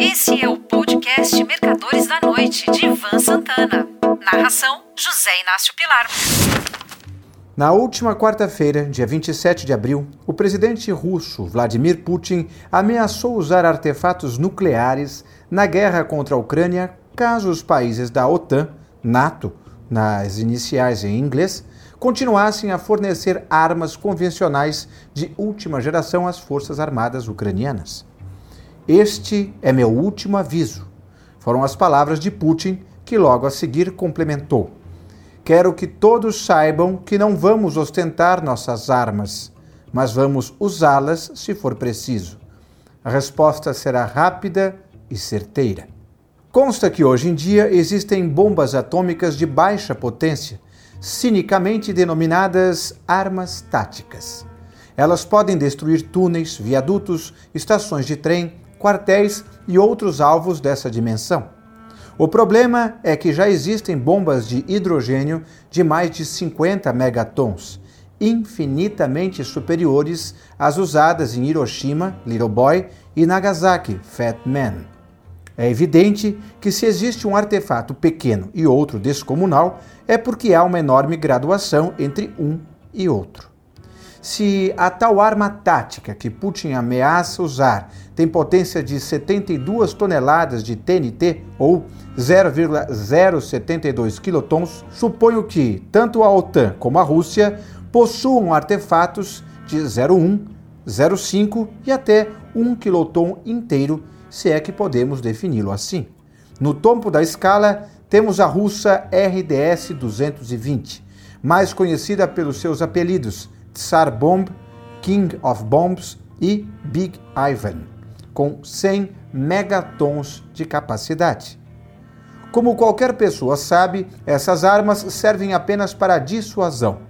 Esse é o podcast Mercadores da Noite, de Ivan Santana. Narração: José Inácio Pilar. Na última quarta-feira, dia 27 de abril, o presidente russo Vladimir Putin ameaçou usar artefatos nucleares na guerra contra a Ucrânia caso os países da OTAN, NATO, nas iniciais em inglês, continuassem a fornecer armas convencionais de última geração às Forças Armadas ucranianas. Este é meu último aviso. Foram as palavras de Putin, que logo a seguir complementou. Quero que todos saibam que não vamos ostentar nossas armas, mas vamos usá-las se for preciso. A resposta será rápida e certeira. Consta que hoje em dia existem bombas atômicas de baixa potência cinicamente denominadas armas táticas. Elas podem destruir túneis, viadutos, estações de trem, quartéis e outros alvos dessa dimensão. O problema é que já existem bombas de hidrogênio de mais de 50 megatons, infinitamente superiores às usadas em Hiroshima, Little Boy, e Nagasaki, Fat Man. É evidente que se existe um artefato pequeno e outro descomunal, é porque há uma enorme graduação entre um e outro. Se a tal arma tática que Putin ameaça usar tem potência de 72 toneladas de TNT ou 0,072 quilotons, suponho que tanto a OTAN como a Rússia possuam artefatos de 0,1, 0,5 e até 1 quiloton inteiro se é que podemos defini-lo assim. No topo da escala, temos a russa RDS 220, mais conhecida pelos seus apelidos Tsar Bomb, King of Bombs e Big Ivan, com 100 megatons de capacidade. Como qualquer pessoa sabe, essas armas servem apenas para dissuasão.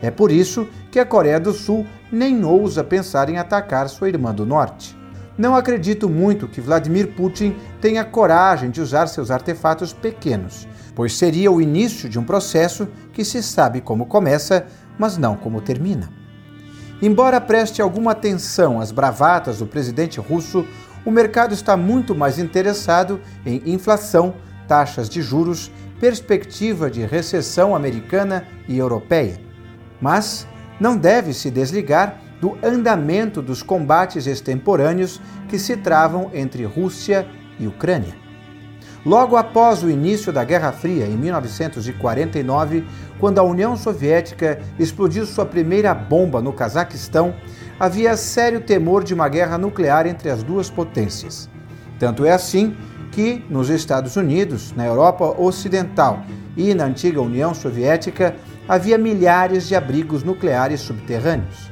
É por isso que a Coreia do Sul nem ousa pensar em atacar sua irmã do Norte. Não acredito muito que Vladimir Putin tenha coragem de usar seus artefatos pequenos, pois seria o início de um processo que se sabe como começa, mas não como termina. Embora preste alguma atenção às bravatas do presidente russo, o mercado está muito mais interessado em inflação, taxas de juros, perspectiva de recessão americana e europeia. Mas não deve se desligar do andamento dos combates extemporâneos que se travam entre Rússia e Ucrânia. Logo após o início da Guerra Fria, em 1949, quando a União Soviética explodiu sua primeira bomba no Cazaquistão, havia sério temor de uma guerra nuclear entre as duas potências. Tanto é assim que, nos Estados Unidos, na Europa Ocidental e na antiga União Soviética, havia milhares de abrigos nucleares subterrâneos.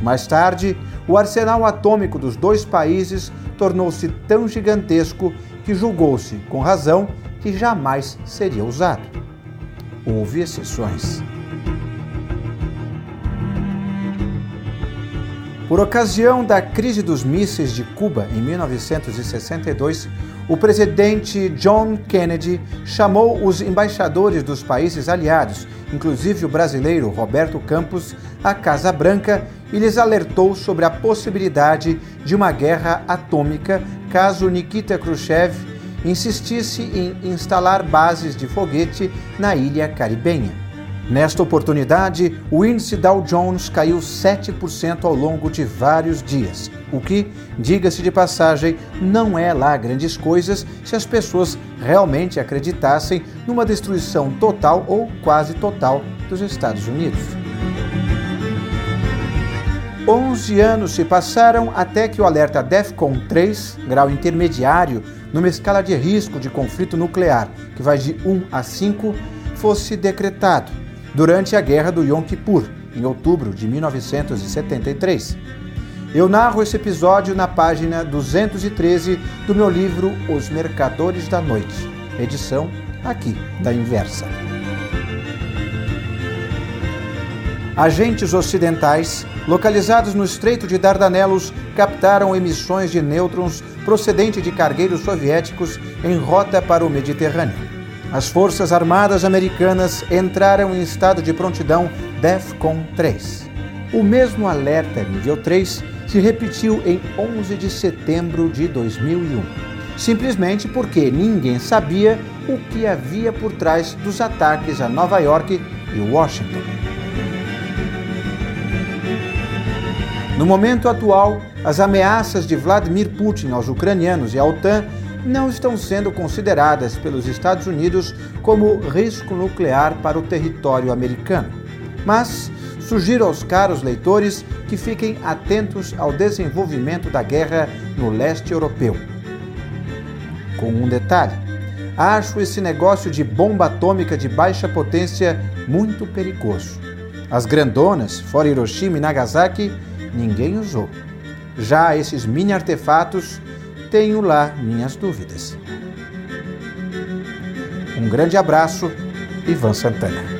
Mais tarde, o arsenal atômico dos dois países tornou-se tão gigantesco que julgou-se, com razão, que jamais seria usado. Houve exceções. Por ocasião da crise dos mísseis de Cuba em 1962, o presidente John Kennedy chamou os embaixadores dos países aliados, inclusive o brasileiro Roberto Campos, à Casa Branca e lhes alertou sobre a possibilidade de uma guerra atômica caso Nikita Khrushchev insistisse em instalar bases de foguete na ilha caribenha. Nesta oportunidade, o índice Dow Jones caiu 7% ao longo de vários dias, o que, diga-se de passagem, não é lá grandes coisas se as pessoas realmente acreditassem numa destruição total ou quase total dos Estados Unidos. 11 anos se passaram até que o alerta DEFCON 3, grau intermediário, numa escala de risco de conflito nuclear, que vai de 1 a 5, fosse decretado durante a Guerra do Yom Kippur, em outubro de 1973. Eu narro esse episódio na página 213 do meu livro Os Mercadores da Noite, edição aqui da Inversa. Agentes ocidentais, localizados no Estreito de Dardanelos, captaram emissões de nêutrons procedentes de cargueiros soviéticos em rota para o Mediterrâneo as Forças Armadas Americanas entraram em estado de prontidão DEFCON 3. O mesmo alerta nível 3 se repetiu em 11 de setembro de 2001. simplesmente porque ninguém sabia o que havia por trás dos ataques a Nova York e Washington. No momento atual, as ameaças de Vladimir Putin aos ucranianos e à OTAN não estão sendo consideradas pelos Estados Unidos como risco nuclear para o território americano. Mas sugiro aos caros leitores que fiquem atentos ao desenvolvimento da guerra no leste europeu. Com um detalhe: acho esse negócio de bomba atômica de baixa potência muito perigoso. As grandonas, fora Hiroshima e Nagasaki, ninguém usou. Já esses mini artefatos tenho lá minhas dúvidas. Um grande abraço, Ivan Santana.